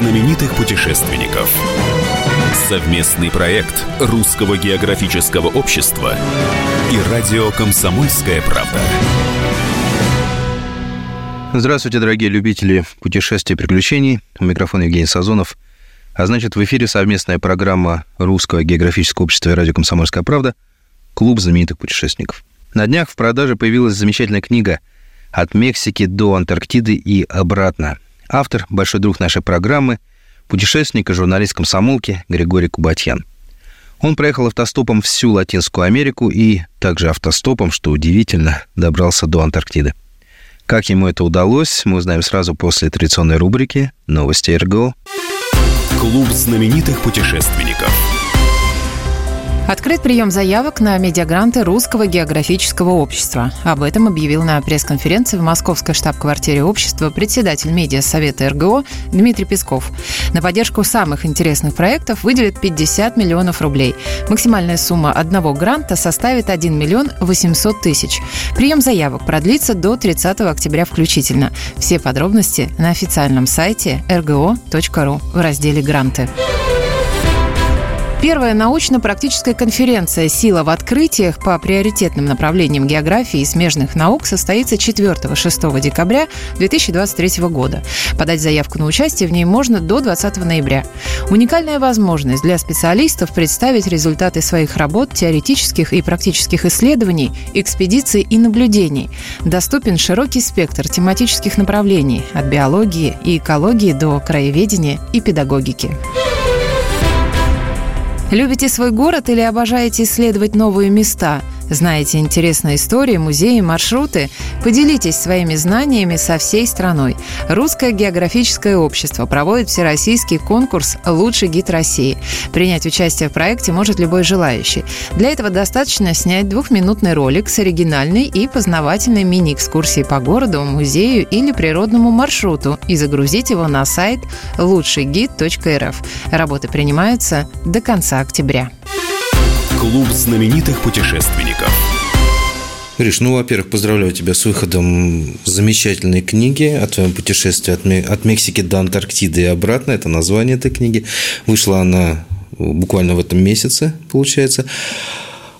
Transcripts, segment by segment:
знаменитых путешественников. Совместный проект Русского географического общества и радио «Комсомольская правда». Здравствуйте, дорогие любители путешествий и приключений. У микрофона Евгений Сазонов. А значит, в эфире совместная программа Русского географического общества и радио «Комсомольская правда» «Клуб знаменитых путешественников». На днях в продаже появилась замечательная книга «От Мексики до Антарктиды и обратно». Автор, большой друг нашей программы, путешественник и журналист комсомолки Григорий Кубатьян. Он проехал автостопом всю Латинскую Америку и также автостопом, что удивительно, добрался до Антарктиды. Как ему это удалось, мы узнаем сразу после традиционной рубрики «Новости РГО». Клуб знаменитых путешественников – Открыт прием заявок на медиагранты Русского географического общества. Об этом объявил на пресс-конференции в московской штаб-квартире общества председатель медиа-совета РГО Дмитрий Песков. На поддержку самых интересных проектов выделят 50 миллионов рублей. Максимальная сумма одного гранта составит 1 миллион 800 тысяч. Прием заявок продлится до 30 октября включительно. Все подробности на официальном сайте rgo.ru в разделе «Гранты». Первая научно-практическая конференция «Сила в открытиях» по приоритетным направлениям географии и смежных наук состоится 4-6 декабря 2023 года. Подать заявку на участие в ней можно до 20 ноября. Уникальная возможность для специалистов представить результаты своих работ, теоретических и практических исследований, экспедиций и наблюдений. Доступен широкий спектр тематических направлений – от биологии и экологии до краеведения и педагогики. Любите свой город или обожаете исследовать новые места – Знаете интересные истории, музеи, маршруты? Поделитесь своими знаниями со всей страной. Русское географическое общество проводит всероссийский конкурс «Лучший гид России». Принять участие в проекте может любой желающий. Для этого достаточно снять двухминутный ролик с оригинальной и познавательной мини-экскурсией по городу, музею или природному маршруту и загрузить его на сайт лучшийгид.рф. Работы принимаются до конца октября. Клуб знаменитых путешественников. Гриш, ну, во-первых, поздравляю тебя с выходом замечательной книги о твоем путешествии от, от Мексики до Антарктиды и обратно. Это название этой книги. Вышла она буквально в этом месяце, получается.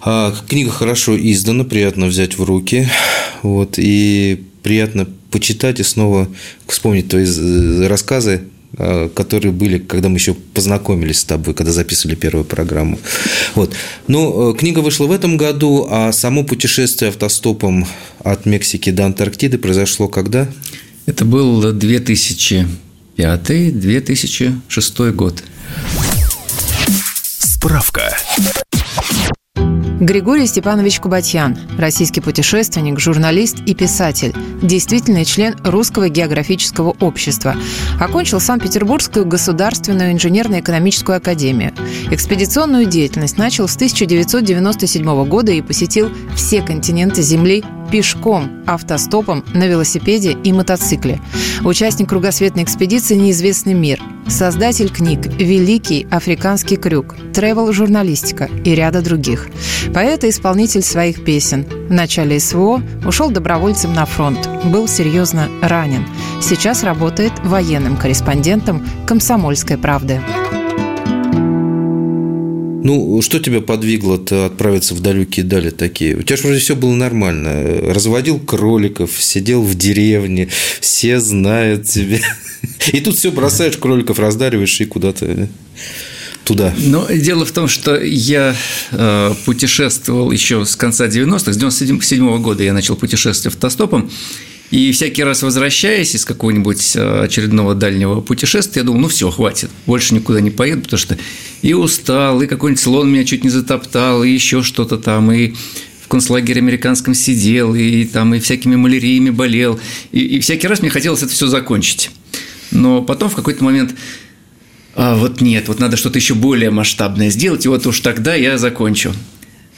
А, книга хорошо издана, приятно взять в руки. Вот, и приятно почитать и снова вспомнить твои рассказы Э, которые были, когда мы еще познакомились с тобой, когда записывали первую программу. Вот. Ну, э, книга вышла в этом году, а само путешествие автостопом от Мексики до Антарктиды произошло когда? Это был 2005-2006 год. Справка. Григорий Степанович Кубатьян, российский путешественник, журналист и писатель, действительный член Русского географического общества. Окончил Санкт-Петербургскую государственную инженерно-экономическую академию. Экспедиционную деятельность начал с 1997 года и посетил все континенты Земли пешком, автостопом, на велосипеде и мотоцикле. Участник кругосветной экспедиции «Неизвестный мир», создатель книг «Великий африканский крюк», «Тревел-журналистика» и ряда других. Поэт и исполнитель своих песен. В начале СВО ушел добровольцем на фронт, был серьезно ранен. Сейчас работает военным корреспондентом «Комсомольской правды». Ну, что тебя подвигло-то отправиться в далекие дали такие? У тебя же вроде все было нормально. Разводил кроликов, сидел в деревне, все знают тебя. И тут все бросаешь, кроликов раздариваешь и куда-то туда. Но дело в том, что я э, путешествовал еще с конца 90-х, с 97 года я начал путешествовать автостопом. И всякий раз возвращаясь из какого-нибудь э, очередного дальнего путешествия, я думал, ну все, хватит, больше никуда не поеду, потому что и устал, и какой-нибудь слон меня чуть не затоптал, и еще что-то там, и в концлагере американском сидел, и там и всякими маляриями болел, и, и всякий раз мне хотелось это все закончить. Но потом в какой-то момент а вот нет, вот надо что-то еще более масштабное сделать, и вот уж тогда я закончу.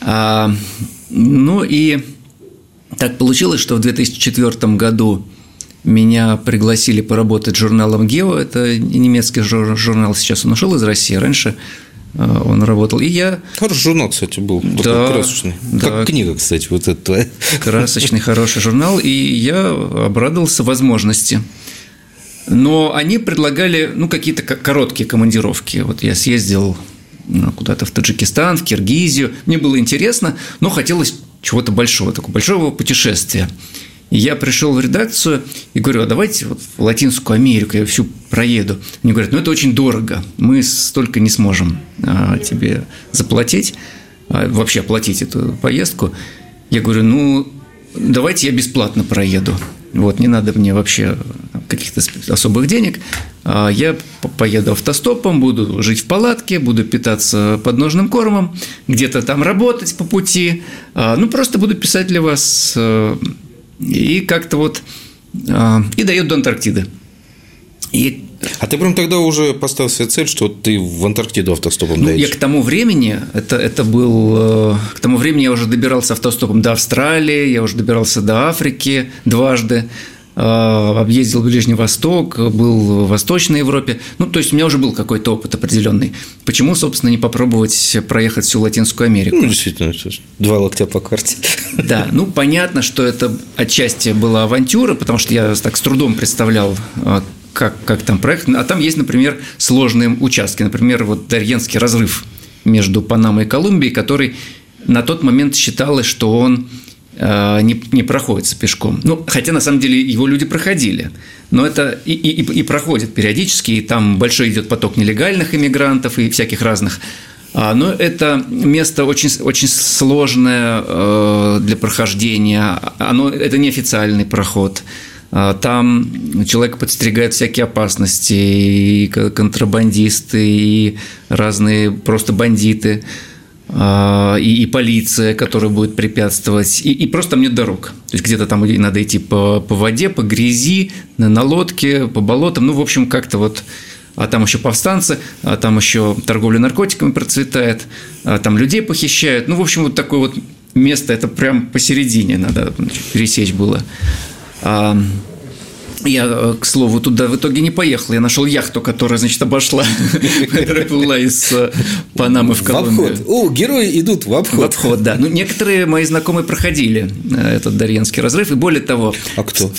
А, ну и так получилось, что в 2004 году меня пригласили поработать журналом «Гео». Это немецкий журнал, сейчас он ушел из России. Раньше э, он работал. И я... Хороший журнал, кстати, был. Да, красочный. Да. Как книга, кстати, вот эта твоя. Красочный, хороший журнал. И я обрадовался возможности Но они предлагали, ну, какие-то короткие командировки. Вот я съездил ну, куда-то в Таджикистан, в Киргизию. Мне было интересно, но хотелось чего-то большого, такого большого путешествия. И я пришел в редакцию и говорю, а давайте вот в Латинскую Америку я всю проеду. Мне говорят, ну это очень дорого, мы столько не сможем а, тебе заплатить, а, вообще оплатить эту поездку. Я говорю, ну давайте я бесплатно проеду. Вот, не надо мне вообще каких-то особых денег. А, я поеду автостопом, буду жить в палатке, буду питаться подножным кормом, где-то там работать по пути. А, ну, просто буду писать для вас э, и как-то вот а, и дает до Антарктиды. И а ты прям тогда уже поставил себе цель, что ты в Антарктиду автостопом ну, доедешь? Я к тому времени, это, это был, э, к тому времени я уже добирался автостопом до Австралии, я уже добирался до Африки дважды, объездил Ближний Восток, был в Восточной Европе. Ну, то есть у меня уже был какой-то опыт определенный. Почему, собственно, не попробовать проехать всю Латинскую Америку? Ну, действительно, два локтя по карте. Да, ну понятно, что это отчасти была авантюра, потому что я так с трудом представлял э, как, как там проект. А там есть, например, сложные участки. Например, вот Дарьенский разрыв между Панамой и Колумбией, который на тот момент считалось, что он э, не, не проходится пешком. Ну, хотя на самом деле его люди проходили. Но это и, и, и проходит периодически, и там большой идет поток нелегальных иммигрантов и всяких разных. А, но это место очень, очень сложное э, для прохождения. Оно, это неофициальный проход. А, там человек подстерегает всякие опасности, и контрабандисты, и разные просто бандиты, и, и полиция, которая будет препятствовать, и, и просто нет дорог. То есть где-то там надо идти по, по воде, по грязи, на, на лодке, по болотам, ну, в общем, как-то вот а там еще повстанцы, а там еще торговля наркотиками процветает, а там людей похищают. Ну, в общем, вот такое вот место, это прям посередине надо пересечь было. Я, э, к слову, туда в итоге не поехал. Я нашел яхту, которая, значит, обошла, была из э, Панамы в Колумбию. В обход. О, герои идут в обход. В обход, да. Ну, некоторые мои знакомые проходили э, этот Дарьенский разрыв, и более того… А кто?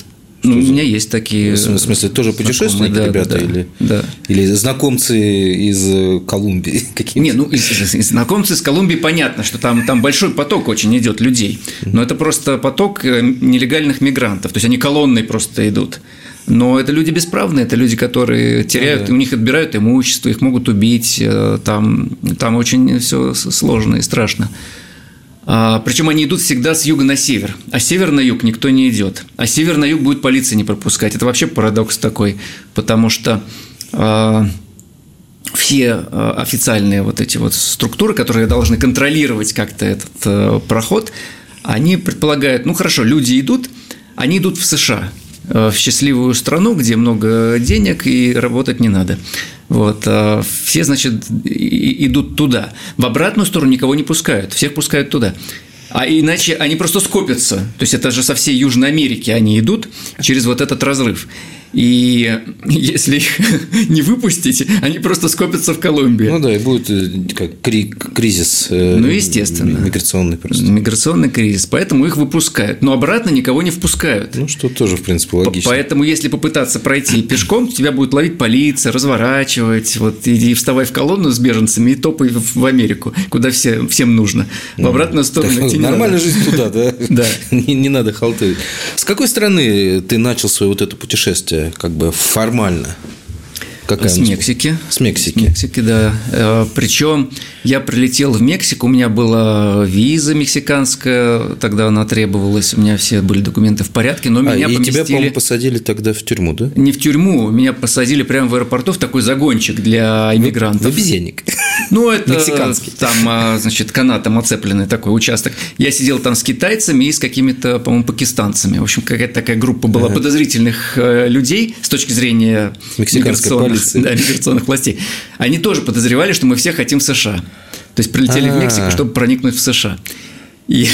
Ну, у меня есть такие. В смысле, тоже путешественники, да, ребята, да, или, да. или знакомцы из Колумбии какие-то? Не, ну из, из, знакомцы из Колумбии понятно, что там, там большой поток очень идет людей. Но это просто поток э, нелегальных мигрантов. То есть они колонной просто идут. Но это люди бесправные, это люди, которые теряют, ну, да. у них отбирают имущество, их могут убить. Э, там, там очень все сложно и страшно. А, Причем они идут всегда с юга на север, а север на юг никто не идет. А север на юг будет полиция не пропускать. Это вообще парадокс такой, потому что а, все а, официальные вот эти вот структуры, которые должны контролировать как-то этот а, проход, они предполагают, ну хорошо, люди идут, они идут в США, в счастливую страну, где много денег и работать не надо. Вот, а все, значит, идут туда. В обратную сторону никого не пускают, всех пускают туда. А иначе они просто скопятся. То есть это же со всей Южной Америки они идут через вот этот разрыв. И если их не выпустить, они просто скопятся в Колумбии. Ну да, и будет э, как кризис э, ну, естественно. миграционный просто. Миграционный кризис. Поэтому их выпускают. Но обратно никого не впускают. Ну, что тоже, в принципе, логично. Поэтому, если попытаться пройти пешком, тебя будет ловить полиция, разворачивать, вот, и вставай в колонну с беженцами и топай в Америку, куда все, всем нужно. В обратную сторону так, Нормальная жизнь туда, да? Да. Не, не надо халтурить. С какой стороны ты начал свое вот это путешествие? Как бы формально? Какая с Мексики. С Мексики. С Мексики, да. Э, Причем я прилетел в Мексику, у меня была виза мексиканская, тогда она требовалась, у меня все были документы в порядке, но а, меня и поместили... тебя, по-моему, посадили тогда в тюрьму, да? Не в тюрьму, меня посадили прямо в аэропорту в такой загончик для иммигрантов. В обезьянник. Ну, это Мексиканский. там, а, значит, канатом оцепленный такой участок. Я сидел там с китайцами и с какими-то, по-моему, пакистанцами. В общем, какая-то такая группа была ага. подозрительных э, людей с точки зрения мексиканской полиции. Да, миграционных властей. Они тоже подозревали, что мы все хотим в США. То есть прилетели в Мексику, чтобы проникнуть в США. И,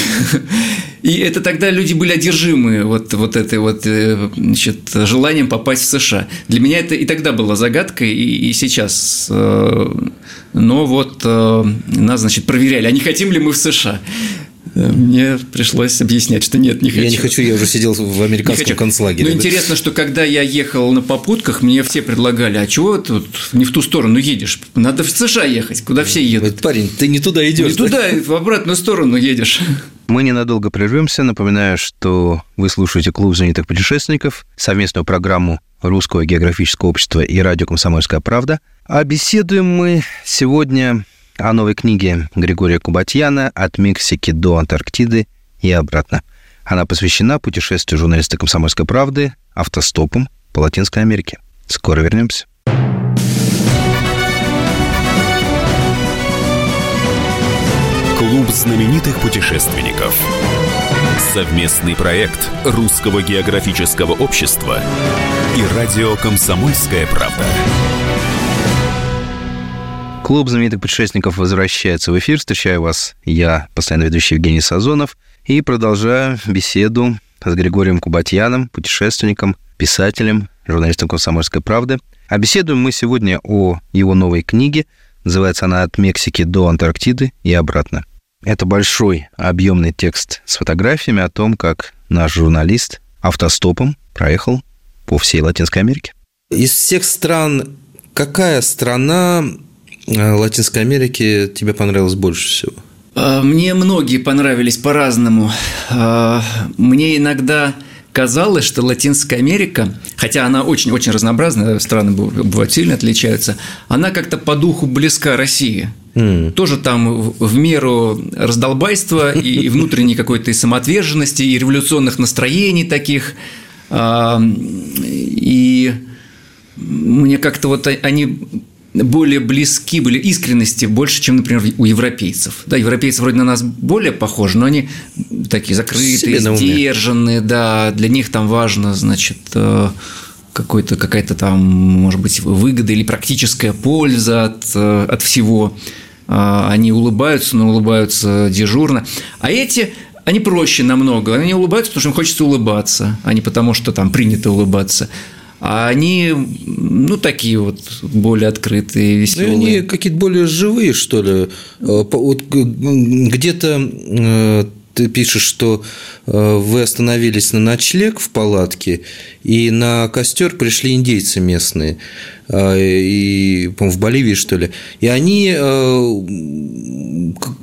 и это тогда люди были одержимы вот, вот этой вот, э, значит, желанием попасть в США. Для меня это и тогда была загадкой, и, и сейчас. Э, но вот э, нас, значит, проверяли, а не хотим ли мы в США. Мне пришлось объяснять, что нет, не хочу. Я не хочу, я уже сидел в американском концлагере. Ну, интересно, что когда я ехал на попутках, мне все предлагали, а чего тут не в ту сторону едешь? Надо в США ехать, куда все едут. Парень, ты не туда идешь. Не туда, в обратную сторону едешь. Мы ненадолго прервемся. Напоминаю, что вы слушаете «Клуб знаменитых путешественников», совместную программу Русского географического общества и радио «Комсомольская правда». А беседуем мы сегодня о новой книге Григория Кубатьяна «От Мексики до Антарктиды и обратно». Она посвящена путешествию журналиста «Комсомольской правды» автостопом по Латинской Америке. Скоро вернемся. Клуб знаменитых путешественников. Совместный проект Русского географического общества и радио «Комсомольская правда». Клуб знаменитых путешественников возвращается в эфир. Встречаю вас я, постоянно ведущий Евгений Сазонов, и продолжаю беседу с Григорием Кубатьяном, путешественником, писателем, журналистом «Комсомольской правды». А беседуем мы сегодня о его новой книге. Называется она «От Мексики до Антарктиды и обратно». Это большой объемный текст с фотографиями о том, как наш журналист автостопом проехал по всей Латинской Америке. Из всех стран какая страна Латинской Америки тебе понравилась больше всего? А, мне многие понравились по-разному. А, мне иногда казалось, что Латинская Америка, хотя она очень-очень разнообразная, страны бывают сильно отличаются, она как-то по духу близка России – Mm. Тоже там в меру раздолбайства и внутренней какой-то самоотверженности, и революционных настроений таких. А, и мне как-то вот они более близки были искренности больше, чем, например, у европейцев. Да, европейцы вроде на нас более похожи, но они такие закрытые, сдержанные, да, для них там важно, значит, э, какой-то, какая-то там, может быть, выгода или практическая польза от, э, от всего. А, они улыбаются, но улыбаются дежурно. А эти они проще намного. Они улыбаются, потому что им хочется улыбаться, а не потому, что там принято улыбаться. А они, ну, такие вот более открытые, веселые. Ну, они какие-то более живые, что ли. Э, вот где-то э, ты пишешь, что э, вы остановились на ночлег в палатке, и на костер пришли индейцы местные. И, по в Боливии, что ли. И они э,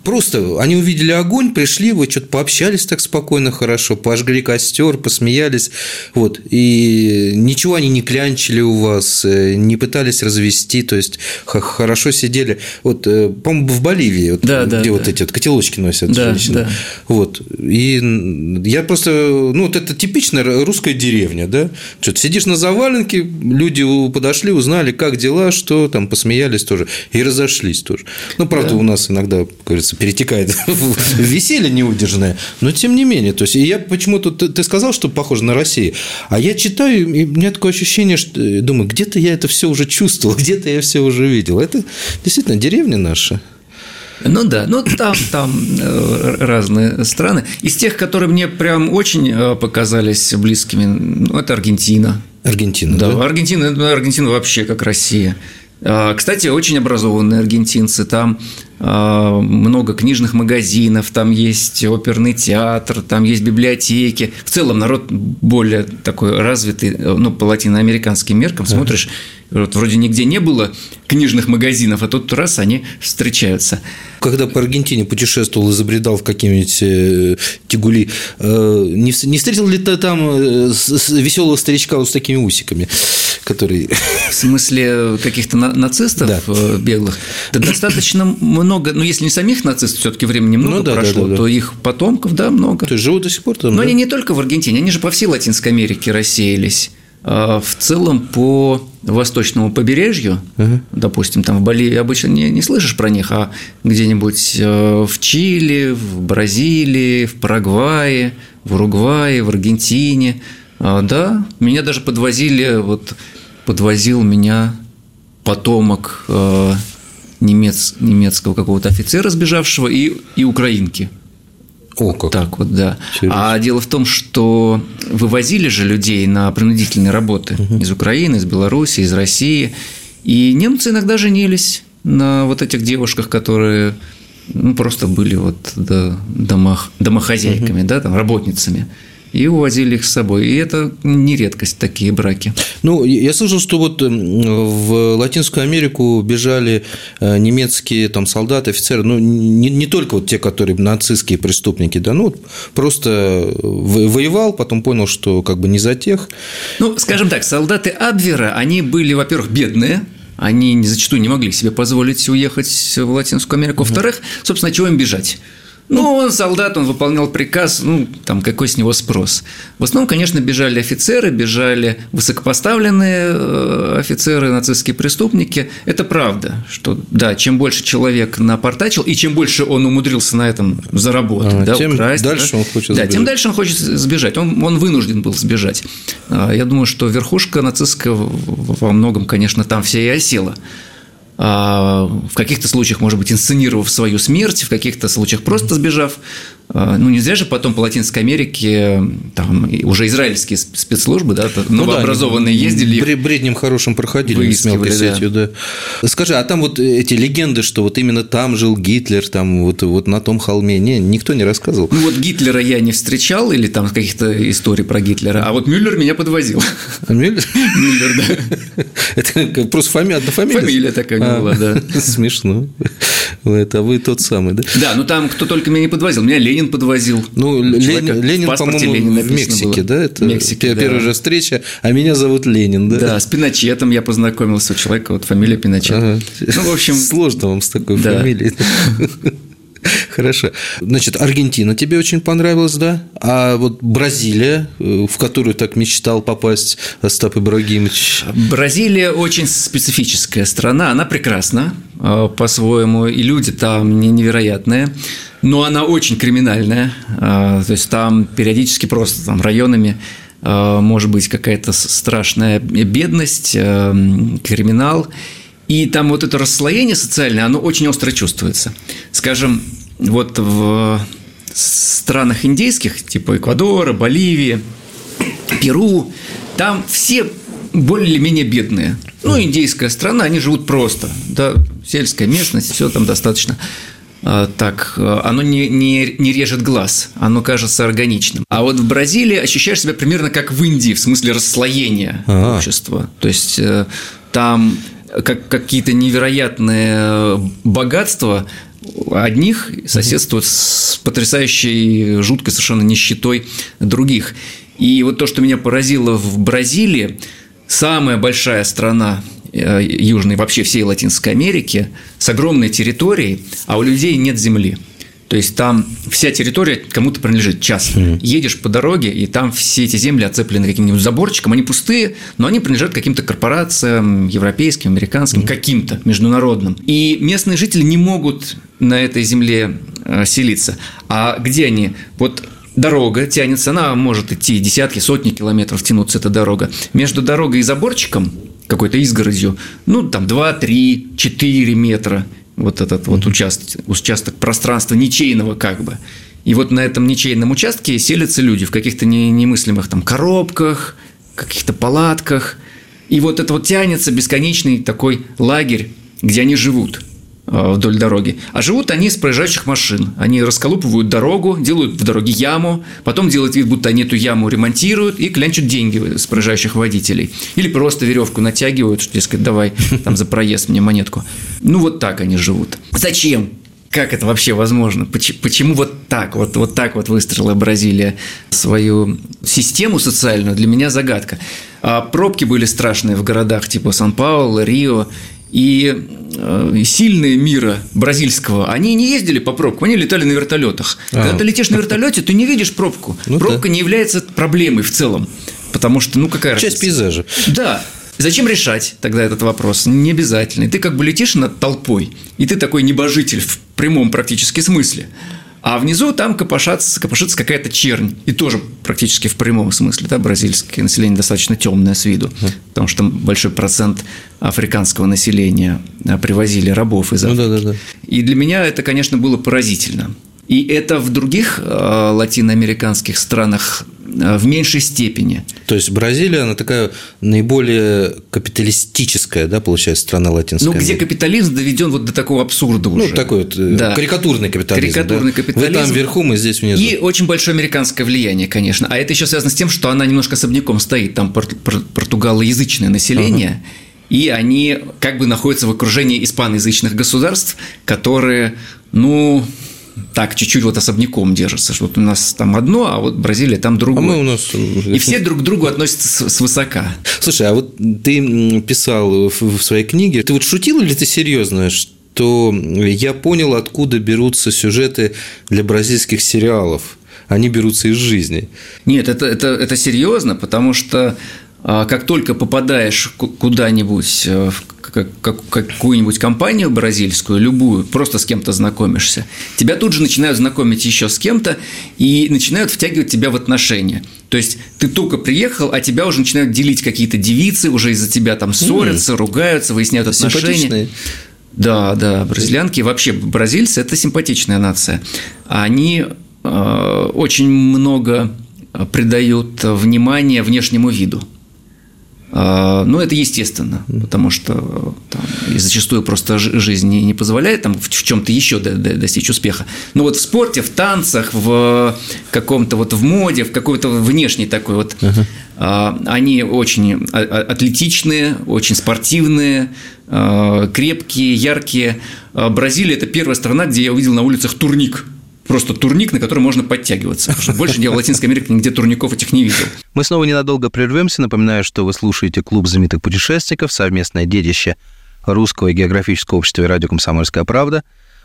просто, они увидели огонь, пришли, вы что-то пообщались так спокойно, хорошо, пожгли костер, посмеялись, вот, и ничего они не клянчили у вас, э, не пытались развести, то есть хорошо сидели. Вот, э, по-моему, в Боливии, вот, да, где да, вот да. эти вот котелочки носят да, женщины. Да. Вот. И я просто, ну, вот это типичная русская деревня, да, что-то сидишь на заваленке, люди подошли, узнали, узнали, как дела, что там, посмеялись тоже и разошлись тоже. Ну, правда, да. у нас иногда, как говорится, перетекает в веселье неудержанное, но тем не менее. То есть, я почему-то, ты сказал, что похоже на Россию, а я читаю, и у меня такое ощущение, что думаю, где-то я это все уже чувствовал, где-то я все уже видел. Это действительно деревня наша. Ну да, ну там, там э, разные страны. Из тех, которые мне прям очень э, показались близкими, ну, это Аргентина. Аргентина, да? Да, Аргентина, Аргентина вообще как Россия. А, кстати, очень образованные аргентинцы. Там а, много книжных магазинов, там есть оперный театр, там есть библиотеки. В целом народ более такой развитый, ну, по латиноамериканским меркам смотришь, вот вроде нигде не было книжных магазинов, а тут раз они встречаются. Когда по Аргентине путешествовал и забредал в какие-нибудь э, тягули, э, не встретил ли ты там э, веселого старичка вот с такими усиками, который... В смысле каких-то нацистов да. беглых? Да достаточно много, ну, если не самих нацистов, все таки времени много ну, да, прошло, да, да, да. то их потомков, да, много. То есть живут до сих пор там, Но да? они не только в Аргентине, они же по всей Латинской Америке рассеялись. А, в целом по восточному побережью, угу. допустим, там в Боливии обычно не, не слышишь про них, а где-нибудь э, в Чили, в Бразилии, в Парагвае, в Уругвае, в Аргентине, а, да, меня даже подвозили, вот подвозил меня потомок э, немец, немецкого какого-то офицера сбежавшего и, и украинки. О, как. Так вот, да. Интересно. А дело в том, что вывозили же людей на принудительные работы угу. из Украины, из Беларуси, из России. И немцы иногда женились на вот этих девушках, которые ну, просто были вот домах, домохозяйками, угу. да, там, работницами и увозили их с собой. И это не редкость, такие браки. Ну, я слышал, что вот в Латинскую Америку бежали э, немецкие там солдаты, офицеры, ну, не, не только вот те, которые нацистские преступники, да, ну, просто воевал, потом понял, что как бы не за тех. Ну, скажем так, солдаты Абвера, они были, во-первых, бедные, они зачастую не могли себе позволить уехать в Латинскую Америку. Во-вторых, собственно, чего им бежать? Ну, он солдат, он выполнял приказ, ну, там, какой с него спрос. В основном, конечно, бежали офицеры, бежали высокопоставленные э, офицеры, нацистские преступники. Это правда, что, да, чем больше человек напортачил, и чем больше он умудрился на этом заработать, а, да, тем украсть. дальше да, он хочет да, тем дальше он хочет сбежать. Он, он вынужден был сбежать. А, я думаю, что верхушка нацистская во многом, конечно, там вся и осела. А, в каких-то случаях, может быть, инсценировав свою смерть, в каких-то случаях просто сбежав. А, ну, не зря же потом по Латинской Америке там уже израильские спецслужбы, да, новообразованные ну, да, ездили. Бреднем хорошим проходили с мелкой сетью, да. Скажи, а там вот эти легенды, что вот именно там жил Гитлер, там вот, вот на том холме, не, никто не рассказывал? Ну, вот Гитлера я не встречал, или там каких-то историй про Гитлера, а вот Мюллер меня подвозил. Мюллер? Мюллер, да. Это просто фамилия, одна фамилия? Фамилия такая а, была, да. Смешно. Это вы тот самый, да? Да, ну там кто только меня не подвозил. Меня Ленин подвозил. Ну, Ленин, Ленин по-моему, в Мексике, было. да? Это Мексике, первая да. же встреча, а меня зовут Ленин, да? Да, с Пиночетом я познакомился у человека, вот фамилия Пиночет. Ага. Ну, в общем... Сложно вам с такой да. фамилией. Хорошо. Значит, Аргентина тебе очень понравилась, да? А вот Бразилия, э, в которую так мечтал попасть Остап Ибрагимович? Бразилия очень специфическая страна, она прекрасна э, по-своему, и люди там невероятные, но она очень криминальная, э, то есть там периодически просто там районами может быть какая-то страшная бедность, криминал, и там вот это расслоение социальное, оно очень остро чувствуется. Скажем, вот в странах индейских, типа Эквадора, Боливии, Перу, там все более-менее бедные. Ну, индейская страна, они живут просто, да, сельская местность, все там достаточно а, так, оно не, не, не режет глаз, оно кажется органичным. А вот в Бразилии ощущаешь себя примерно как в Индии, в смысле расслоения А-а. общества. То есть э, там как какие-то невероятные богатства одних соседствуют с потрясающей, жуткой совершенно нищетой других. И вот то, что меня поразило в Бразилии, самая большая страна э, Южной, вообще всей Латинской Америки, с огромной территорией, а у людей нет земли. То есть там вся территория кому-то принадлежит частно. Mm. Едешь по дороге, и там все эти земли оцеплены каким-нибудь заборчиком, они пустые, но они принадлежат каким-то корпорациям, европейским, американским, mm. каким-то международным. И местные жители не могут на этой земле э, селиться. А где они? Вот дорога тянется, она может идти десятки, сотни километров тянуться эта дорога. Между дорогой и заборчиком какой-то изгородью, ну, там 2, 3, 4 метра вот этот вот участок, участок пространства ничейного как бы. И вот на этом ничейном участке селятся люди в каких-то немыслимых там коробках, каких-то палатках. И вот это вот тянется бесконечный такой лагерь, где они живут. Э, вдоль дороги. А живут они с проезжающих машин. Они расколупывают дорогу, делают в дороге яму, потом делают вид, будто они эту яму ремонтируют и клянчат деньги с проезжающих водителей. Или просто веревку натягивают, что, дескать, давай там за проезд мне монетку. Ну, вот так они живут. Зачем? Как это вообще возможно? Почему вот так, вот, вот так вот выстроила Бразилия свою систему социальную? Для меня загадка. А пробки были страшные в городах типа Сан-Пауло, Рио. И э, сильные мира бразильского, они не ездили по пробкам, они летали на вертолетах. А. Когда ты летишь на вертолете, ты не видишь пробку. Ну, Пробка да. не является проблемой в целом. Потому что, ну, какая Часть разница? пейзажа. Да. Зачем решать тогда этот вопрос? Не обязательно. Ты как бы летишь над толпой, и ты такой небожитель в прямом практически смысле. А внизу там копошатся, копошится какая-то чернь. И тоже практически в прямом смысле. Да, бразильское население достаточно темное с виду. Потому что там большой процент африканского населения а, привозили рабов из Африки. Ну, да, да, да. И для меня это, конечно, было поразительно. И это в других э, латиноамериканских странах э, в меньшей степени. То есть Бразилия, она такая наиболее капиталистическая, да, получается, страна латинская. Ну, где капитализм доведен вот до такого абсурда уже. Ну, такой вот э, да. карикатурный капитализм. Карикатурный да? капитализм. Вы там вверху, мы здесь внизу. И очень большое американское влияние, конечно. А это еще связано с тем, что она немножко особняком стоит. Там португалоязычное население. Ага и они как бы находятся в окружении испаноязычных государств, которые, ну, так чуть-чуть вот особняком держатся, что вот у нас там одно, а вот Бразилия там другое. А мы у нас... И все друг к другу относятся с высока. Слушай, а вот ты писал в своей книге, ты вот шутил или ты серьезно, что я понял, откуда берутся сюжеты для бразильских сериалов? Они берутся из жизни. Нет, это, это, это серьезно, потому что а, как только попадаешь куда-нибудь в какую-нибудь компанию бразильскую, любую, просто с кем-то знакомишься, тебя тут же начинают знакомить еще с кем-то и начинают втягивать тебя в отношения. То есть ты только приехал, а тебя уже начинают делить какие-то девицы, уже из-за тебя там ссорятся, mm. ругаются, выясняют отношения. Да, да, бразильянки, вообще бразильцы – это симпатичная нация. Они э, очень много придают внимания внешнему виду. А, ну, это естественно, потому что там, и зачастую просто жизнь не, не позволяет там, в чем-то еще достичь успеха. Но вот в спорте, в танцах, в каком-то вот в моде, в какой-то внешней такой вот, uh-huh. они очень атлетичные, очень спортивные, а, крепкие, яркие. Бразилия – это первая страна, где я увидел на улицах турник – просто турник, на который можно подтягиваться. больше я в Латинской Америке нигде турников этих не видел. Мы снова ненадолго прервемся. Напоминаю, что вы слушаете «Клуб знаменитых путешественников», совместное детище Русского географического общества и радио «Комсомольская правда».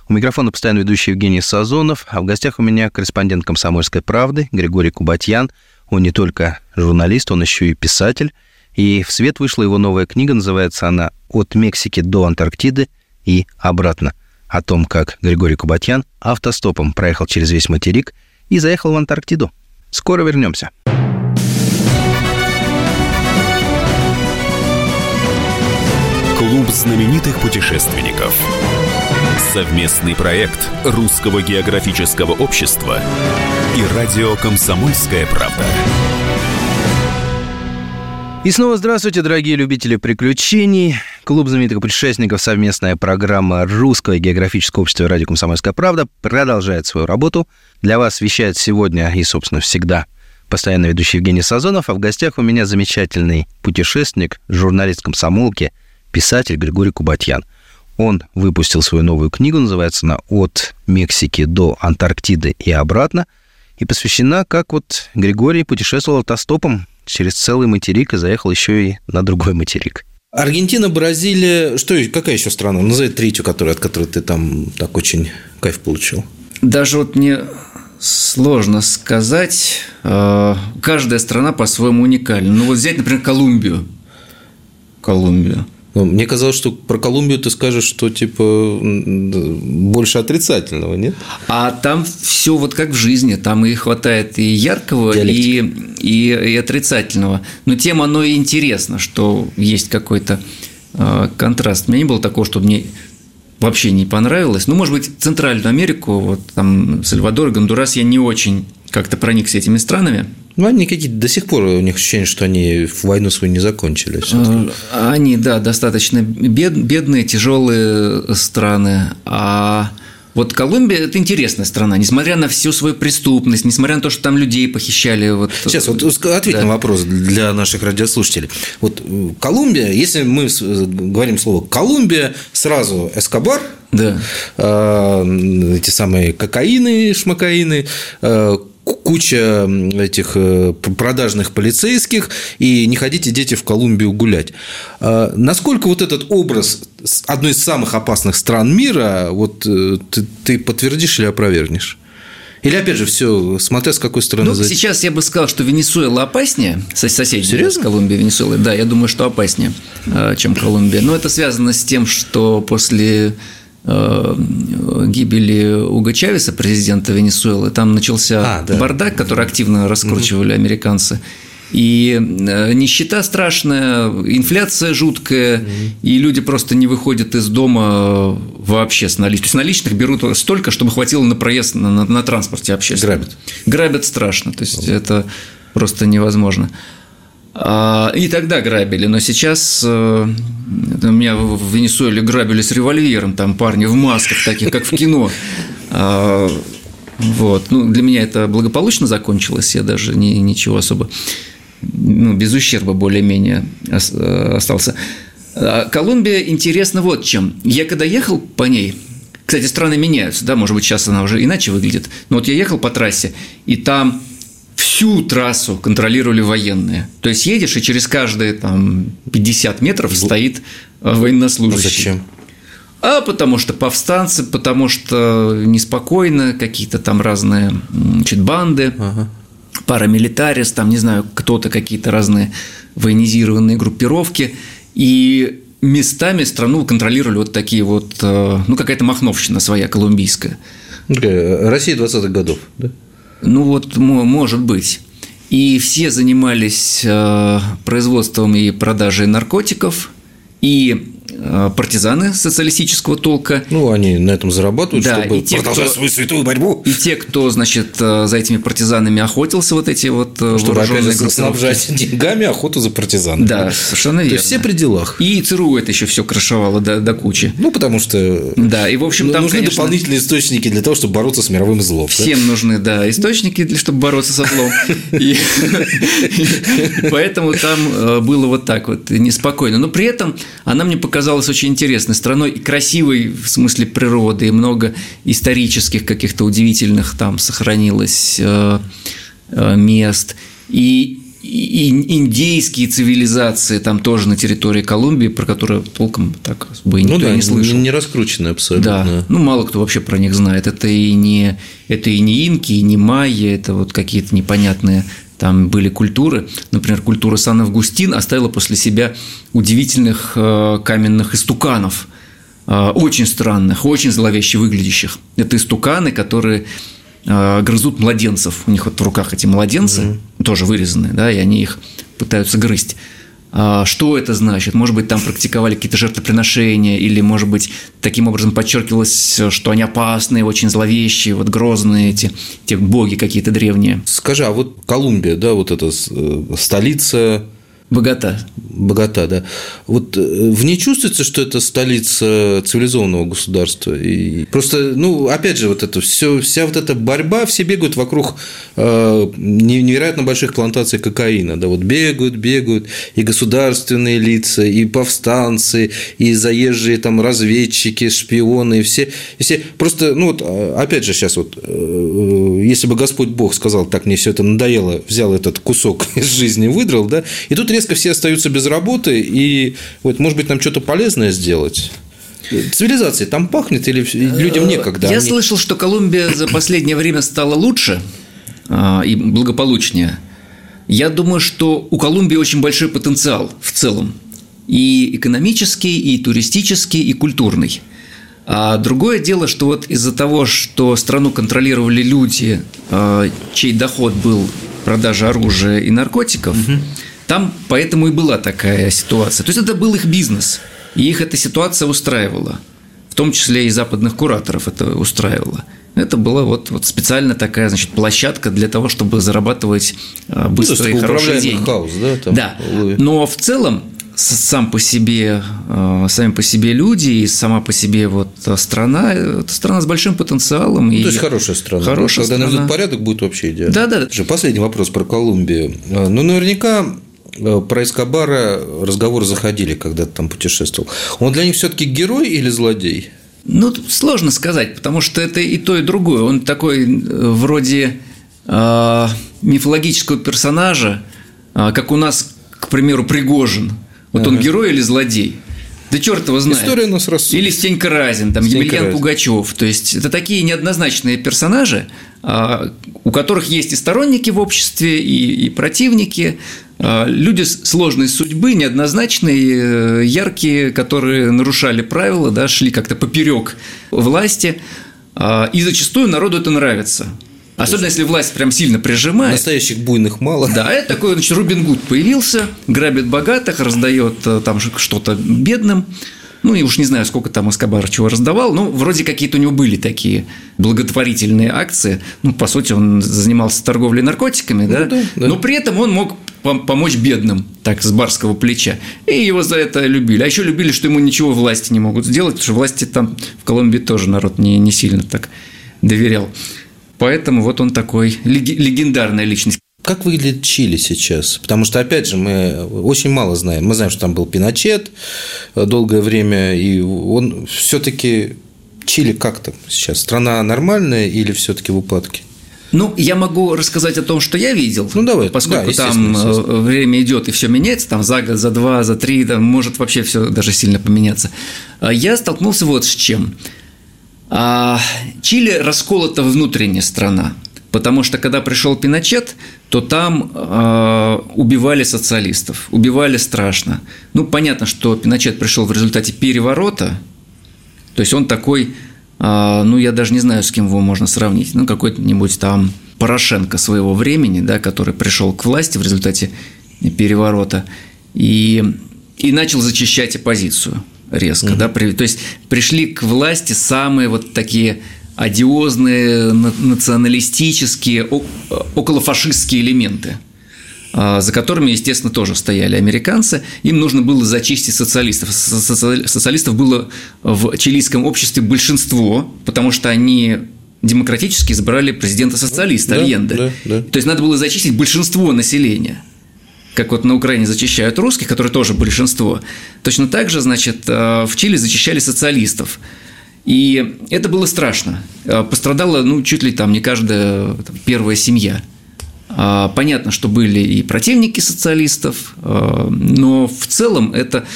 У микрофона постоянно ведущий Евгений Сазонов, а в гостях у меня корреспондент «Комсомольской правды» Григорий Кубатьян. Он не только журналист, он еще и писатель. И в свет вышла его новая книга, называется она «От Мексики до Антарктиды и обратно» о том, как Григорий Кубатьян автостопом проехал через весь материк и заехал в Антарктиду. Скоро вернемся. Клуб знаменитых путешественников. Совместный проект Русского географического общества и радио «Комсомольская правда». И снова здравствуйте, дорогие любители приключений. Клуб знаменитых путешественников, совместная программа Русского географического общества «Радио Комсомольская правда» продолжает свою работу. Для вас вещает сегодня и, собственно, всегда постоянно ведущий Евгений Сазонов, а в гостях у меня замечательный путешественник, журналист комсомолки, писатель Григорий Кубатьян. Он выпустил свою новую книгу, называется она «От Мексики до Антарктиды и обратно», и посвящена, как вот Григорий путешествовал автостопом через целый материк и заехал еще и на другой материк. Аргентина, Бразилия, что, какая еще страна? Назови третью, которую, от которой ты там так очень кайф получил. Даже вот мне сложно сказать. Э, каждая страна по-своему уникальна. Ну вот взять, например, Колумбию. Колумбию. Ну, мне казалось, что про Колумбию ты скажешь, что типа больше отрицательного, нет? А там все вот как в жизни, там и хватает и яркого, и, и, и отрицательного. Но тем оно и интересно, что есть какой-то э, контраст. У меня не было такого, чтобы мне вообще не понравилось. Ну, может быть, Центральную Америку, вот там Сальвадор, Гондурас, я не очень как-то проникся этими странами. Ну, они какие-то до сих пор у них ощущение, что они войну свою не закончили. А, они, да, достаточно бед, бедные, тяжелые страны. А вот Колумбия – это интересная страна, несмотря на всю свою преступность, несмотря на то, что там людей похищали. Вот, Сейчас, вот ответь да. на вопрос для наших радиослушателей. Вот э, Колумбия, если мы говорим слово «Колумбия», сразу Эскобар, да. э, эти самые кокаины, шмакаины, э, куча этих э, продажных полицейских, и не ходите, дети, в Колумбию гулять. А насколько вот этот образ одной из самых опасных стран мира, вот э, ты, ты подтвердишь или опровергнешь? Или, опять же, все, смотря с какой стороны ну, зайти. Сейчас я бы сказал, что Венесуэла опаснее, соседи Серьезно? с Колумбией Венесуэлы. Да, я думаю, что опаснее, э, чем Колумбия. Но это связано с тем, что после гибели Уга Чавеса, президента Венесуэлы, там начался а, да. бардак, который активно раскручивали угу. американцы. И э, нищета страшная, инфляция жуткая, mm-hmm. и люди просто не выходят из дома вообще с наличных. То есть наличных берут столько, чтобы хватило на проезд на, на, на транспорте общественном. Грабят. Грабят страшно, то есть mm-hmm. это просто невозможно. А, и тогда грабили, но сейчас э, меня в Венесуэле грабили с револьвером, там парни в масках, таких как в кино. А, вот. Ну, для меня это благополучно закончилось, я даже не, ничего особо ну, без ущерба более-менее э, остался. А Колумбия интересна вот чем. Я когда ехал по ней, кстати, страны меняются, да, может быть, сейчас она уже иначе выглядит, но вот я ехал по трассе, и там всю трассу контролировали военные. То есть едешь, и через каждые там 50 метров стоит э, военнослужащий. А зачем? А потому что повстанцы, потому что неспокойно, какие-то там разные значит, банды. Ага парамилитарис, там, не знаю, кто-то, какие-то разные военизированные группировки. И местами страну контролировали вот такие вот, э, ну, какая-то махновщина своя колумбийская. Россия 20-х годов, да? Ну, вот, может быть. И все занимались э, производством и продажей наркотиков, и партизаны социалистического толка. Ну, они на этом зарабатывают, да, чтобы и те, продолжать кто, свою святую борьбу. И те, кто, значит, э, за этими партизанами охотился, вот эти вот э, чтобы, опять же, снабжать деньгами охоту за партизанами. Да, совершенно верно. То есть, все при делах. И ЦРУ это еще все крышевало до, до кучи. Ну, потому что да, и, в общем, там, нужны конечно, дополнительные источники для того, чтобы бороться с мировым злом. Всем да? нужны, да, источники, для чтобы бороться со злом. Поэтому там было вот так вот неспокойно. Но при этом она мне показалась очень интересной страной и красивой в смысле природы, и много исторических каких-то удивительных там сохранилось э, э, мест. И и индейские цивилизации там тоже на территории Колумбии, про которые толком так бы и никто ну, да, не слышал. Не раскручены абсолютно. Да, ну мало кто вообще про них знает. Это и не, это и не инки, и не майя, это вот какие-то непонятные там были культуры. Например, культура Сан-Августин оставила после себя удивительных э, каменных истуканов, э, очень странных, очень зловеще выглядящих. Это истуканы, которые э, грызут младенцев. У них вот в руках эти младенцы, mm-hmm. тоже вырезанные, да, и они их пытаются грызть. А, что это значит? Может быть, там практиковали какие-то жертвоприношения, или, может быть, таким образом подчеркивалось, что они опасные, очень зловещие, вот грозные эти, те боги какие-то древние. Скажи, а вот Колумбия, да, вот эта э, столица Богата. Богата, да. Вот э, в ней чувствуется, что это столица цивилизованного государства. И просто, ну, опять же, вот это все, вся вот эта борьба, все бегают вокруг э, невероятно больших плантаций кокаина. Да, вот бегают, бегают и государственные лица, и повстанцы, и заезжие там разведчики, шпионы, и все, и все. Просто, ну, вот, а, опять же, сейчас вот, э, если бы Господь Бог сказал, так мне все это надоело, взял этот кусок из жизни, выдрал, да, и тут резко резко все остаются без работы, и вот, может быть, нам что-то полезное сделать. Цивилизации там пахнет или людям некогда? Я они... слышал, что Колумбия за последнее время стала лучше а, и благополучнее. Я думаю, что у Колумбии очень большой потенциал в целом. И экономический, и туристический, и культурный. А другое дело, что вот из-за того, что страну контролировали люди, а, чей доход был продажа оружия и наркотиков, угу. Там поэтому и была такая ситуация. То есть это был их бизнес, и их эта ситуация устраивала. В том числе и западных кураторов это устраивало. Это была вот, вот специально такая значит, площадка для того, чтобы зарабатывать а, ну, быстро ну, хорошие деньги. Хаос, да, там, да. Но в целом сам по себе, а, сами по себе люди и сама по себе вот страна, это страна с большим потенциалом. Ну, и то есть хорошая страна. Хорошая Когда страна. наведут порядок, будет вообще идеально. Да, да. Последний вопрос про Колумбию. А, ну, наверняка про Эскобара разговоры заходили, когда ты там путешествовал. Он для них все-таки герой или злодей? Ну, сложно сказать, потому что это и то, и другое. Он такой э, вроде э, мифологического персонажа, э, как у нас, к примеру, Пригожин. Вот ага. он герой или злодей? Да черт его знает. История нас рассудит. Или Стенька Разин, там, Стенька Емельян Разин. Пугачев. То есть, это такие неоднозначные персонажи, а, у которых есть и сторонники в обществе, и, и противники. А, люди сложной судьбы, неоднозначные, э, яркие, которые нарушали правила, да, шли как-то поперек власти. А, и зачастую народу это нравится. Особенно если власть прям сильно прижимает. Настоящих буйных мало. Да, это такой, значит, Рубин Гуд появился, грабит богатых, раздает э, там что-то бедным. Ну, и уж не знаю, сколько там Эскобар чего раздавал, но вроде какие-то у него были такие благотворительные акции. Ну, по сути, он занимался торговлей наркотиками, да? Ну, да, да. Но при этом он мог помочь бедным, так, с барского плеча. И его за это любили. А еще любили, что ему ничего власти не могут сделать, потому что власти там в Колумбии тоже народ не, не сильно так доверял. Поэтому вот он такой легендарная личность. Как выглядит Чили сейчас? Потому что, опять же, мы очень мало знаем. Мы знаем, что там был Пиночет долгое время, и он все-таки Чили как там сейчас? Страна нормальная или все-таки в упадке? Ну, я могу рассказать о том, что я видел. Ну, давай. Поскольку да, там э, время идет и все меняется, там за год, за два, за три, там может вообще все даже сильно поменяться. А я столкнулся вот с чем. А, Чили расколота внутренняя страна, потому что когда пришел Пиночет, то там э, убивали социалистов, убивали страшно. Ну, понятно, что Пиночет пришел в результате переворота, то есть он такой, э, ну, я даже не знаю, с кем его можно сравнить, ну, какой-нибудь там Порошенко своего времени, да, который пришел к власти в результате переворота и, и начал зачищать оппозицию резко, угу. да, то есть пришли к власти самые вот такие одиозные националистические, околофашистские элементы а, за которыми, естественно, тоже стояли американцы. Им нужно было зачистить социалистов. Социалистов было в чилийском обществе большинство, потому что они демократически избрали президента социалиста да, Альенде. Да, да. То есть надо было зачистить большинство населения как вот на Украине зачищают русских, которые тоже большинство, точно так же, значит, э, в Чили зачищали социалистов. И это было страшно. Э, пострадала, ну, чуть ли там не каждая там, первая семья. А, понятно, что были и противники социалистов, э, но в целом это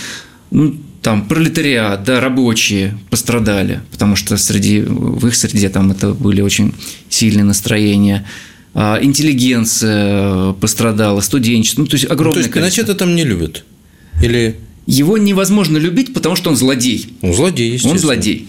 ну, там пролетариат, да, рабочие пострадали, потому что среди, в их среде там это были очень сильные настроения. А, интеллигенция пострадала, студенчество, ну, то есть огромное ну, То есть Пиночета там не любят? Или... Его невозможно любить, потому что он злодей. Он злодей, естественно. Он злодей.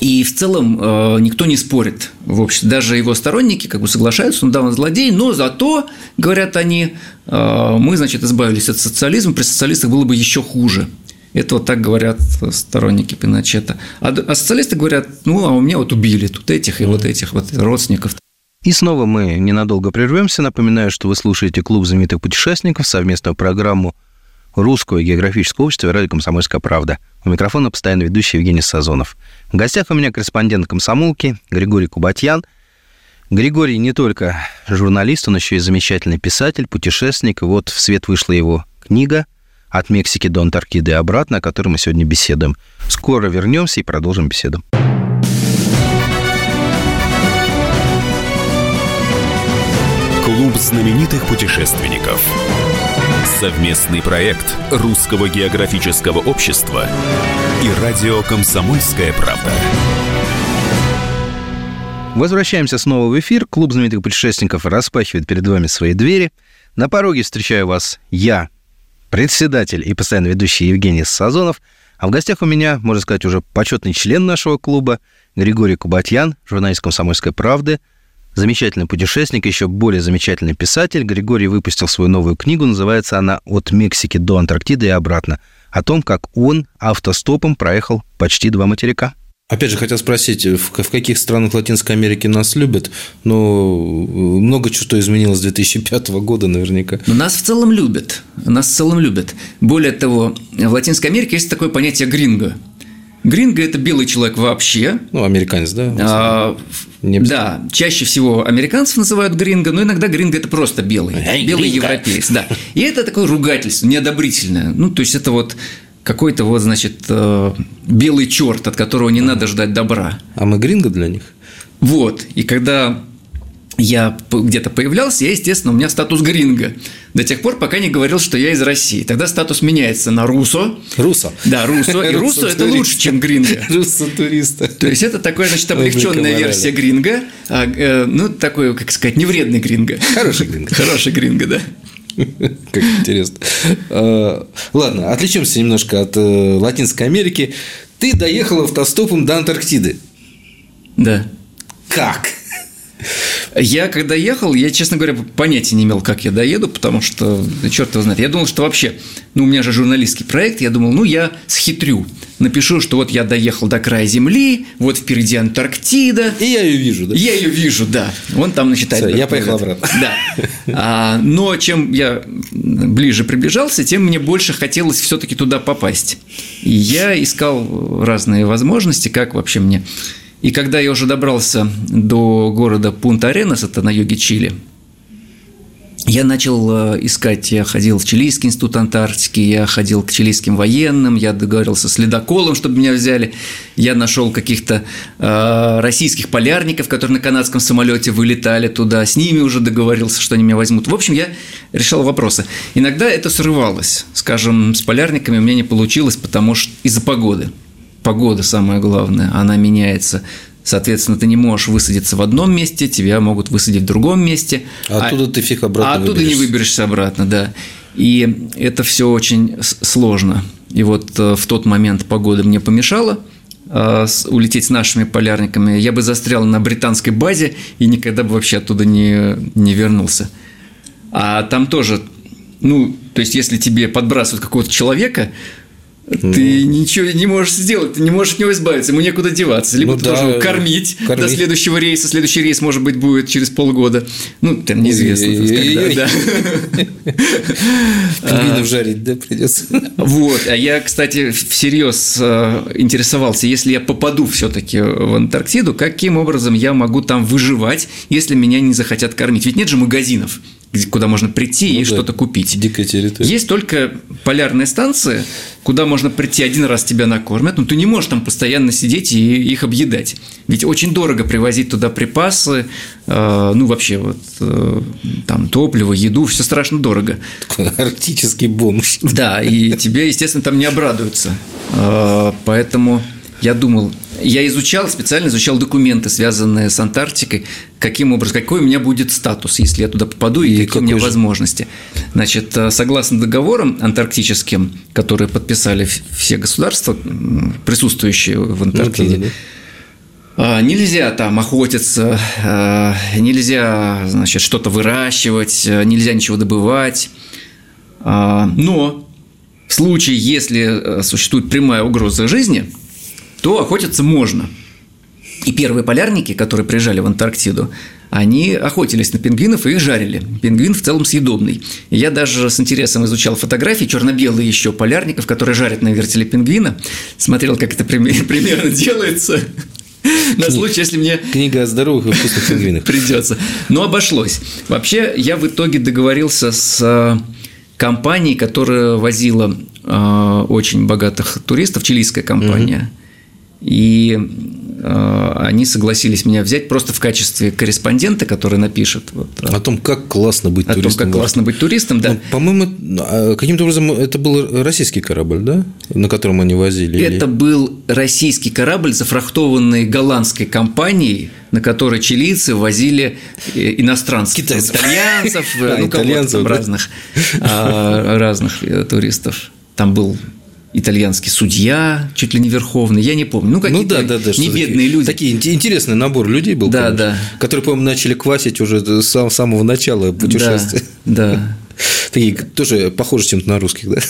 И в целом э, никто не спорит в обществе. Даже его сторонники как бы соглашаются, он да, он злодей, но зато, говорят они, э, мы, значит, избавились от социализма, при социалистах было бы еще хуже. Это вот так говорят сторонники Пиночета. А, а социалисты говорят, ну, а у меня вот убили тут этих и вот этих вот родственников. И снова мы ненадолго прервемся. Напоминаю, что вы слушаете «Клуб знаменитых путешественников», совместную программу Русского географического общества и радио «Комсомольская правда». У микрофона постоянно ведущий Евгений Сазонов. В гостях у меня корреспондент комсомолки Григорий Кубатьян. Григорий не только журналист, он еще и замечательный писатель, путешественник. Вот в свет вышла его книга «От Мексики до Антарктиды и обратно», о которой мы сегодня беседуем. Скоро вернемся и продолжим беседу. Клуб знаменитых путешественников. Совместный проект Русского географического общества и радио «Комсомольская правда». Возвращаемся снова в эфир. Клуб знаменитых путешественников распахивает перед вами свои двери. На пороге встречаю вас я, председатель и постоянно ведущий Евгений Сазонов. А в гостях у меня, можно сказать, уже почетный член нашего клуба Григорий Кубатьян, журналист «Комсомольской правды», замечательный путешественник, еще более замечательный писатель. Григорий выпустил свою новую книгу, называется она «От Мексики до Антарктиды и обратно», о том, как он автостопом проехал почти два материка. Опять же, хотел спросить, в, каких странах Латинской Америки нас любят? Но много чего изменилось с 2005 года наверняка. Но нас в целом любят. Нас в целом любят. Более того, в Латинской Америке есть такое понятие гринго. Гринго – это белый человек вообще. Ну, американец, да? А, да, чаще всего американцев называют гринго, но иногда гринго – это просто белый, Эй, белый гринго. европеец, да. И это такое ругательство, неодобрительное. Ну, то есть, это вот какой-то вот, значит, э, белый черт, от которого не надо ждать добра. А мы гринго для них? Вот, и когда я где-то появлялся, я, естественно, у меня статус гринга. До тех пор, пока не говорил, что я из России. Тогда статус меняется на русо. Русо. Да, русо. И русо – это лучше, чем гринга. Русо-туриста. То есть, это такая, значит, облегченная версия гринга. А, э, ну, такой, как сказать, невредный гринга. Хороший гринга. Хороший гринга, да. Как интересно. А, ладно, отличимся немножко от э, Латинской Америки. Ты доехал автостопом до Антарктиды. Да. Как? Я когда ехал, я, честно говоря, понятия не имел, как я доеду, потому что, черт его знает, я думал, что вообще, ну, у меня же журналистский проект, я думал, ну, я схитрю, напишу, что вот я доехал до края Земли, вот впереди Антарктида. И я ее вижу, да? Я ее вижу, да. Вон там начитает. Все, я поехал обратно. Да. А, но чем я ближе приближался, тем мне больше хотелось все-таки туда попасть. И я искал разные возможности, как вообще мне и когда я уже добрался до города Пунта-Аренас, это на юге Чили, я начал э, искать, я ходил в Чилийский институт Антарктики, я ходил к чилийским военным, я договорился с ледоколом, чтобы меня взяли, я нашел каких-то э, российских полярников, которые на канадском самолете вылетали туда, с ними уже договорился, что они меня возьмут. В общем, я решал вопросы. Иногда это срывалось, скажем, с полярниками у меня не получилось, потому что из-за погоды – погода самое главное, она меняется. Соответственно, ты не можешь высадиться в одном месте, тебя могут высадить в другом месте. А оттуда ты фиг обратно А оттуда выберешься. не выберешься обратно, да. И это все очень сложно. И вот э, в тот момент погода мне помешала э, улететь с нашими полярниками. Я бы застрял на британской базе и никогда бы вообще оттуда не, не вернулся. А там тоже, ну, то есть, если тебе подбрасывают какого-то человека, ты ну. ничего не можешь сделать, ты не можешь от него избавиться, ему некуда деваться. Либо ну, ты да, должен кормить, кормить до следующего рейса. Следующий рейс, может быть, будет через полгода. Ну, там неизвестно, когда, да. Пингвинов жарить, да, придется. Вот. А я, кстати, всерьез э, интересовался, если я попаду все-таки в Антарктиду, каким образом я могу там выживать, если меня не захотят кормить? Ведь нет же магазинов куда можно прийти ну, и да, что-то купить. Дикая территория. Есть только полярные станции, куда можно прийти один раз тебя накормят, но ты не можешь там постоянно сидеть и их объедать. Ведь очень дорого привозить туда припасы, э, ну вообще вот э, там топливо, еду, все страшно дорого. Такой арктический бомж. Да, и тебе, естественно, там не обрадуются. Э, поэтому я думал, я изучал, специально изучал документы, связанные с Антарктикой, каким образом, какой у меня будет статус, если я туда попаду, и, и какие у меня же? возможности. Значит, э, согласно договорам антарктическим, которые подписали все государства, присутствующие в Антарктиде, ну, да, Нельзя там охотиться, э, нельзя, значит, что-то выращивать, э, нельзя ничего добывать. Но в случае, если существует прямая угроза жизни, то охотиться можно. И первые полярники, которые приезжали в Антарктиду, они охотились на пингвинов и их жарили. Пингвин в целом съедобный. Я даже с интересом изучал фотографии черно-белые еще полярников, которые жарят на вертеле пингвина. Смотрел, как это примерно делается. На случай, если мне... Книга о здоровых и вкусных пингвинах. Придется. Но обошлось. Вообще, я в итоге договорился с э, компанией, которая возила э, очень богатых туристов, чилийская компания. И э, они согласились меня взять просто в качестве корреспондента, который напишет. Вот, о том, как классно быть о туристом. О том, как классно быть туристом, да. Ну, по-моему, а, каким-то образом это был российский корабль, да, на котором они возили? Это или... был российский корабль, зафрахтованный голландской компанией, на которой чилийцы возили э, иностранцев, Китайцев. итальянцев, а, ну, да? разных, а, разных э, туристов. Там был итальянский судья, чуть ли не верховный, я не помню. Ну, какие-то ну, да, да, да, не бедные люди. Такие интересный набор людей был, да, да. которые, по-моему, начали квасить уже с самого начала путешествия. Да, да. Такие тоже похожи чем-то на русских, да?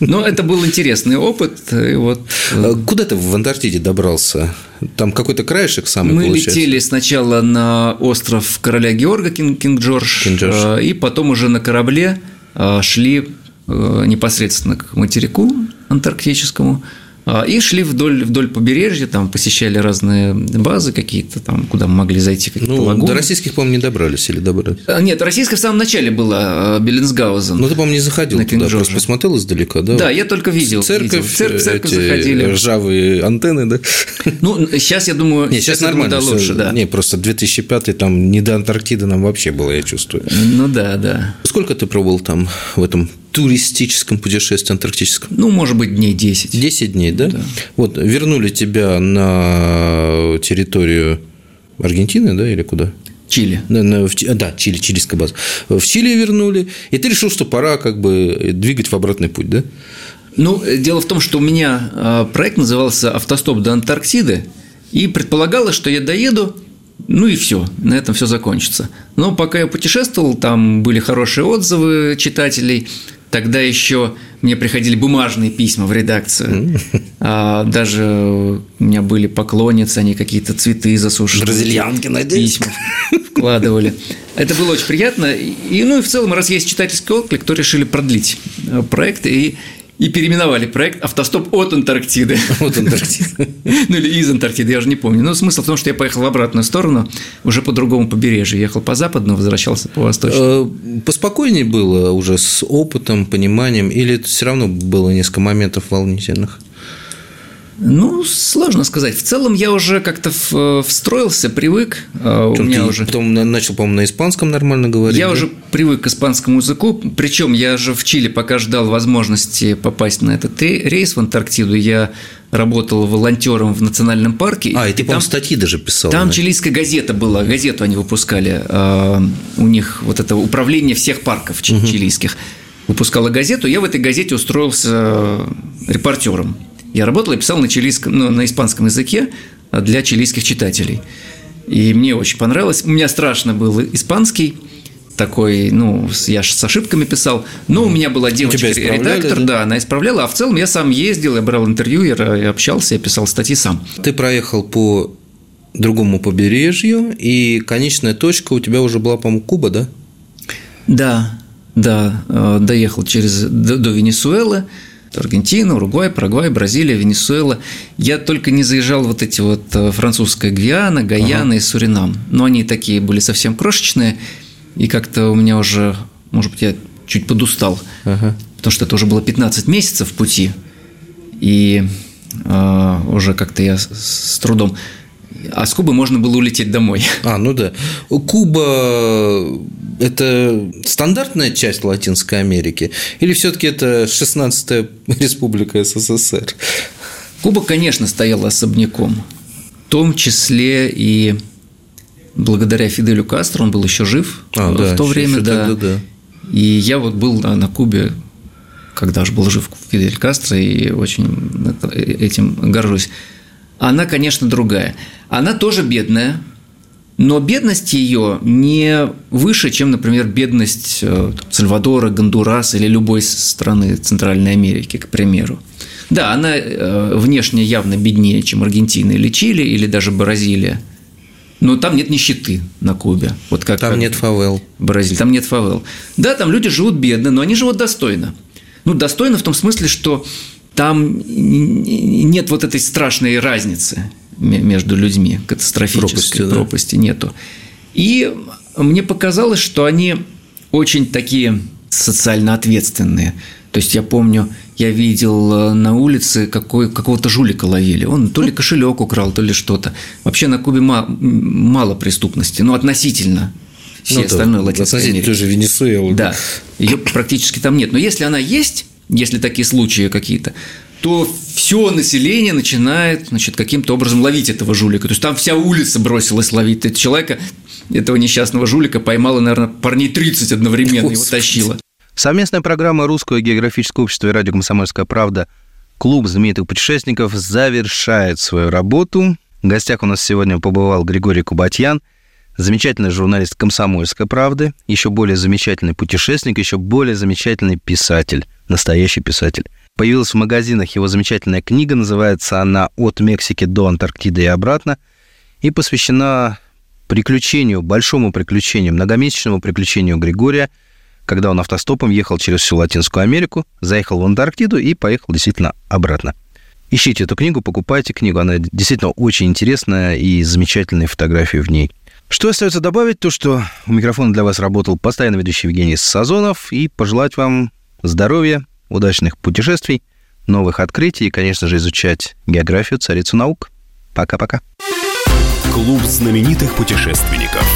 Ну, это был интересный опыт. И вот... А куда ты в Антарктиде добрался? Там какой-то краешек самый Мы получается? летели сначала на остров короля Георга Кинг-Джордж, Кинг э, и потом уже на корабле э, шли э, непосредственно к материку антарктическому, а, и шли вдоль, вдоль побережья, там посещали разные базы какие-то, там, куда мы могли зайти, какие-то ну, лагуны. До российских, по-моему, не добрались или добрались? А, нет, российская в самом начале была, Беллинсгаузен. Ну, ты, по-моему, не заходил на туда, просто посмотрел издалека, да? Да, я только видел. Церковь, видел. Церковь, церковь эти заходили. ржавые антенны, да? Ну, сейчас, я думаю, нет, сейчас, сейчас нормально, все, лучше, да. Не, просто 2005 там не до Антарктиды нам вообще было, я чувствую. Ну, да, да. Сколько ты пробовал там в этом туристическом путешествии антарктическом? Ну, может быть, дней 10. 10 дней, да? да. Вот, вернули тебя на территорию Аргентины, да, или куда? Чили. На, на, в, да, Чили, чилийская база. В Чили вернули, и ты решил, что пора как бы двигать в обратный путь, да? Ну, дело в том, что у меня а, проект назывался «Автостоп до Антарктиды», и предполагалось, что я доеду ну и все, на этом все закончится. Но пока я путешествовал, там были хорошие отзывы читателей. Тогда еще мне приходили бумажные письма в редакцию. А, даже у меня были поклонницы, они какие-то цветы засушили. Бразильянки на Письма вкладывали. Это было очень приятно. И, ну и в целом, раз есть читательский отклик, то решили продлить э, проект. И и переименовали проект «Автостоп от Антарктиды». От Антарктиды. Ну, или из Антарктиды, я уже не помню. Но смысл в том, что я поехал в обратную сторону, уже по другому побережью. Ехал по западному, возвращался по восточному. Э, поспокойнее было уже с опытом, пониманием, или все равно было несколько моментов волнительных? Ну, сложно сказать. В целом я уже как-то э, встроился, привык. А у меня уже... Потом начал, по-моему, на испанском нормально говорить. Я да? уже привык к испанскому языку. Причем я же в Чили, пока ждал возможности попасть на этот рейс в Антарктиду, я работал волонтером в национальном парке. А, и ты, по-моему, статьи даже писал. Там да? чилийская газета была, газету они выпускали. А, у них вот это управление всех парков чилийских. Выпускала газету, я в этой газете устроился репортером. Я работал и писал на, чилийском, ну, на испанском языке для чилийских читателей. И мне очень понравилось. У меня страшно был испанский, такой, ну, я с ошибками писал, но у меня была девочка-редактор, да? да, она исправляла, а в целом я сам ездил, я брал интервью, я общался, я писал статьи сам. Ты проехал по другому побережью, и конечная точка у тебя уже была, по-моему, Куба, да? Да, да, э, доехал через, до, до Венесуэлы, Аргентина, Уругвай, Парагвай, Бразилия, Венесуэла. Я только не заезжал вот эти вот э, французская Гвиана, Гаяна ага. и Суринам. Но они такие были совсем крошечные, и как-то у меня уже, может быть, я чуть подустал, ага. потому что это уже было 15 месяцев пути, и э, уже как-то я с, с трудом а с Кубы можно было улететь домой. А, ну да. Куба – это стандартная часть Латинской Америки? Или все таки это 16-я республика СССР? Куба, конечно, стояла особняком. В том числе и благодаря Фиделю Кастро, он был еще жив а, в да, то время, еще да. Тогда, да. И я вот был на Кубе, когда же был жив Фидель Кастро, и очень этим горжусь она, конечно, другая. Она тоже бедная, но бедность ее не выше, чем, например, бедность э, Сальвадора, Гондураса или любой страны Центральной Америки, к примеру. Да, она э, внешне явно беднее, чем Аргентина или Чили, или даже Бразилия. Но там нет нищеты на Кубе. Вот как, там как нет фавел. Бразилия. Там нет фавел. Да, там люди живут бедно, но они живут достойно. Ну, достойно в том смысле, что там нет вот этой страшной разницы между людьми, катастрофической пропасти, да? пропасти нету. И мне показалось, что они очень такие социально ответственные. То есть я помню, я видел э, на улице какой, какого-то жулика ловили. Он то ли кошелек украл, то ли что-то. Вообще на Кубе мало, мало преступности, но относительно все ну, остальное Латинской Америки. тоже Венесуэла. Да, ее практически там нет. Но если она есть, если такие случаи какие-то, то все население начинает значит, каким-то образом ловить этого жулика. То есть там вся улица бросилась ловить этого человека, этого несчастного жулика поймала, наверное, парней 30 одновременно Господи. его тащила. Совместная программа Русского географического общества и радио «Комсомольская правда» Клуб знаменитых путешественников завершает свою работу. В гостях у нас сегодня побывал Григорий Кубатьян, замечательный журналист «Комсомольской правды», еще более замечательный путешественник, еще более замечательный писатель, настоящий писатель. Появилась в магазинах его замечательная книга, называется она «От Мексики до Антарктиды и обратно», и посвящена приключению, большому приключению, многомесячному приключению Григория, когда он автостопом ехал через всю Латинскую Америку, заехал в Антарктиду и поехал действительно обратно. Ищите эту книгу, покупайте книгу, она действительно очень интересная и замечательные фотографии в ней. Что остается добавить, то что у микрофона для вас работал постоянно ведущий Евгений Сазонов, и пожелать вам здоровья, удачных путешествий, новых открытий и, конечно же, изучать географию, царицу наук. Пока-пока. Клуб знаменитых путешественников.